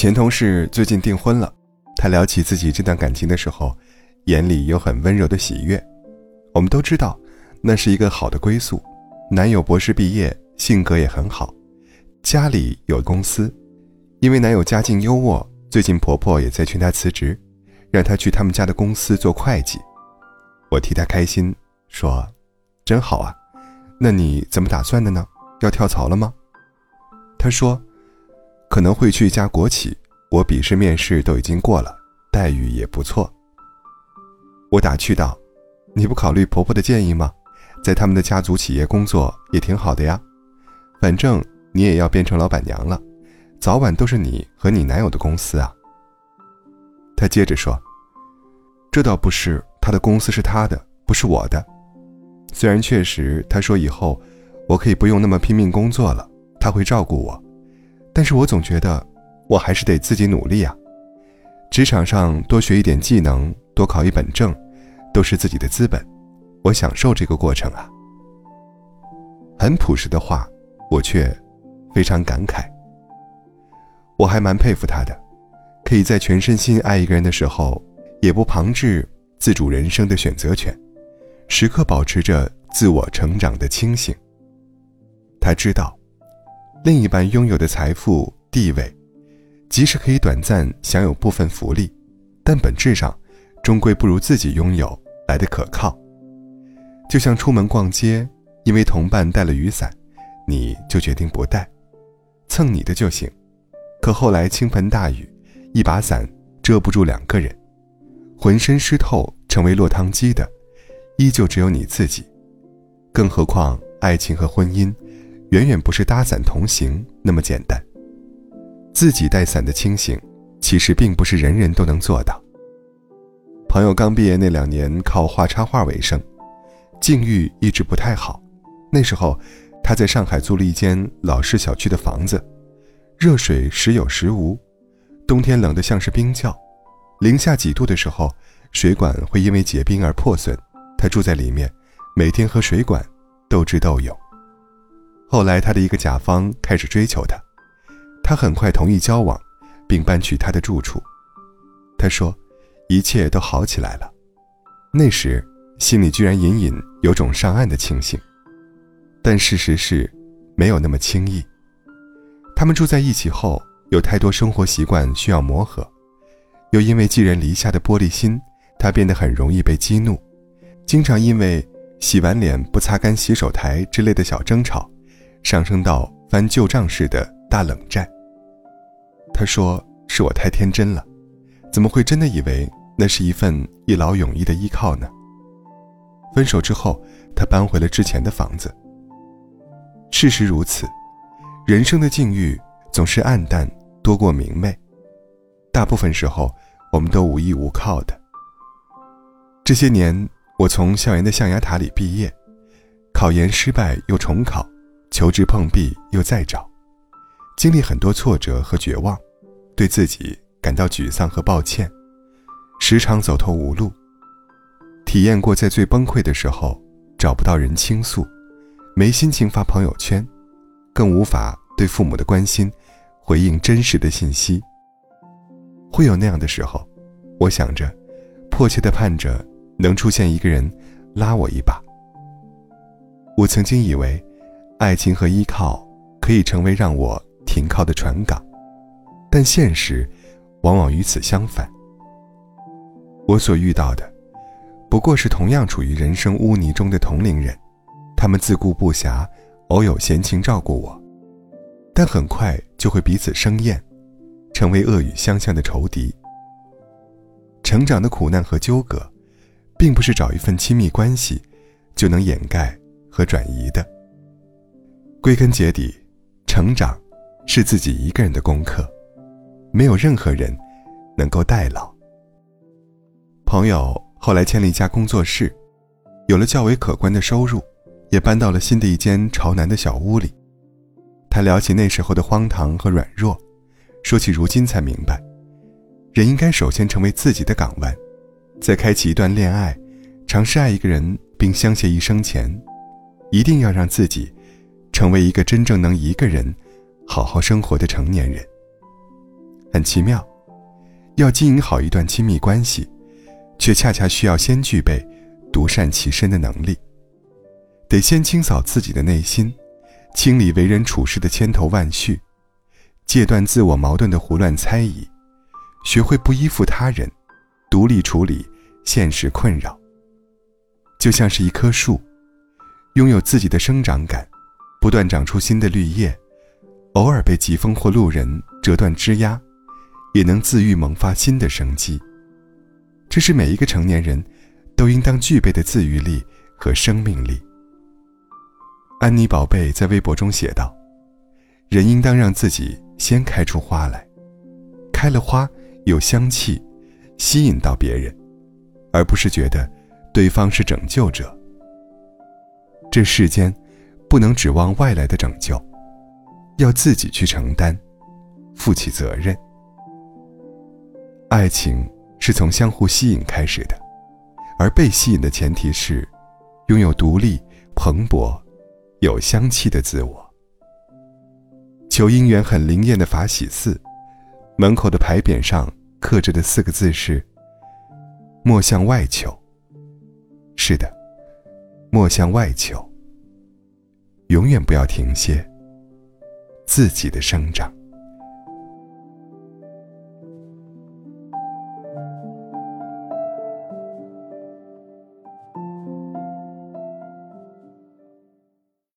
前同事最近订婚了，他聊起自己这段感情的时候，眼里有很温柔的喜悦。我们都知道，那是一个好的归宿。男友博士毕业，性格也很好，家里有公司。因为男友家境优渥，最近婆婆也在劝他辞职，让他去他们家的公司做会计。我替他开心，说：“真好啊，那你怎么打算的呢？要跳槽了吗？”他说。可能会去一家国企，我笔试面试都已经过了，待遇也不错。我打趣道：“你不考虑婆婆的建议吗？在他们的家族企业工作也挺好的呀，反正你也要变成老板娘了，早晚都是你和你男友的公司啊。”他接着说：“这倒不是，他的公司是他的，不是我的。虽然确实他说以后我可以不用那么拼命工作了，他会照顾我。”但是我总觉得，我还是得自己努力啊。职场上多学一点技能，多考一本证，都是自己的资本。我享受这个过程啊。很朴实的话，我却非常感慨。我还蛮佩服他的，可以在全身心爱一个人的时候，也不旁置自主人生的选择权，时刻保持着自我成长的清醒。他知道。另一半拥有的财富地位，即使可以短暂享有部分福利，但本质上，终归不如自己拥有来的可靠。就像出门逛街，因为同伴带了雨伞，你就决定不带，蹭你的就行。可后来倾盆大雨，一把伞遮不住两个人，浑身湿透成为落汤鸡的，依旧只有你自己。更何况爱情和婚姻。远远不是搭伞同行那么简单。自己带伞的清醒，其实并不是人人都能做到。朋友刚毕业那两年靠画插画为生，境遇一直不太好。那时候，他在上海租了一间老式小区的房子，热水时有时无，冬天冷得像是冰窖，零下几度的时候，水管会因为结冰而破损。他住在里面，每天和水管斗智斗勇。后来，他的一个甲方开始追求他，他很快同意交往，并搬去他的住处。他说：“一切都好起来了。”那时，心里居然隐隐有种上岸的庆幸。但事实是，没有那么轻易。他们住在一起后，有太多生活习惯需要磨合，又因为寄人篱下的玻璃心，他变得很容易被激怒，经常因为洗完脸不擦干洗手台之类的小争吵。上升到翻旧账似的大冷战。他说：“是我太天真了，怎么会真的以为那是一份一劳永逸的依靠呢？”分手之后，他搬回了之前的房子。事实如此，人生的境遇总是暗淡多过明媚，大部分时候我们都无依无靠的。这些年，我从校园的象牙塔里毕业，考研失败又重考。求职碰壁又再找，经历很多挫折和绝望，对自己感到沮丧和抱歉，时常走投无路。体验过在最崩溃的时候找不到人倾诉，没心情发朋友圈，更无法对父母的关心回应真实的信息。会有那样的时候，我想着，迫切的盼着能出现一个人拉我一把。我曾经以为。爱情和依靠可以成为让我停靠的船港，但现实往往与此相反。我所遇到的，不过是同样处于人生污泥中的同龄人，他们自顾不暇，偶有闲情照顾我，但很快就会彼此生厌，成为恶语相向的仇敌。成长的苦难和纠葛，并不是找一份亲密关系就能掩盖和转移的。归根结底，成长是自己一个人的功课，没有任何人能够代劳。朋友后来签了一家工作室，有了较为可观的收入，也搬到了新的一间朝南的小屋里。他聊起那时候的荒唐和软弱，说起如今才明白，人应该首先成为自己的港湾，在开启一段恋爱、尝试爱一个人并相携一生前，一定要让自己。成为一个真正能一个人好好生活的成年人。很奇妙。要经营好一段亲密关系，却恰恰需要先具备独善其身的能力。得先清扫自己的内心，清理为人处事的千头万绪，戒断自我矛盾的胡乱猜疑，学会不依附他人，独立处理现实困扰。就像是一棵树，拥有自己的生长感，不断长出新的绿叶，偶尔被疾风或路人折断枝丫。也能自愈萌发新的生机。这是每一个成年人都应当具备的自愈力和生命力。安妮宝贝在微博中写道：“人应当让自己先开出花来，开了花有香气，吸引到别人，而不是觉得对方是拯救者。这世间不能指望外来的拯救，要自己去承担，负起责任。”爱情是从相互吸引开始的，而被吸引的前提是，拥有独立、蓬勃、有香气的自我。求姻缘很灵验的法喜寺，门口的牌匾上刻着的四个字是“莫向外求”。是的，莫向外求。永远不要停歇自己的生长。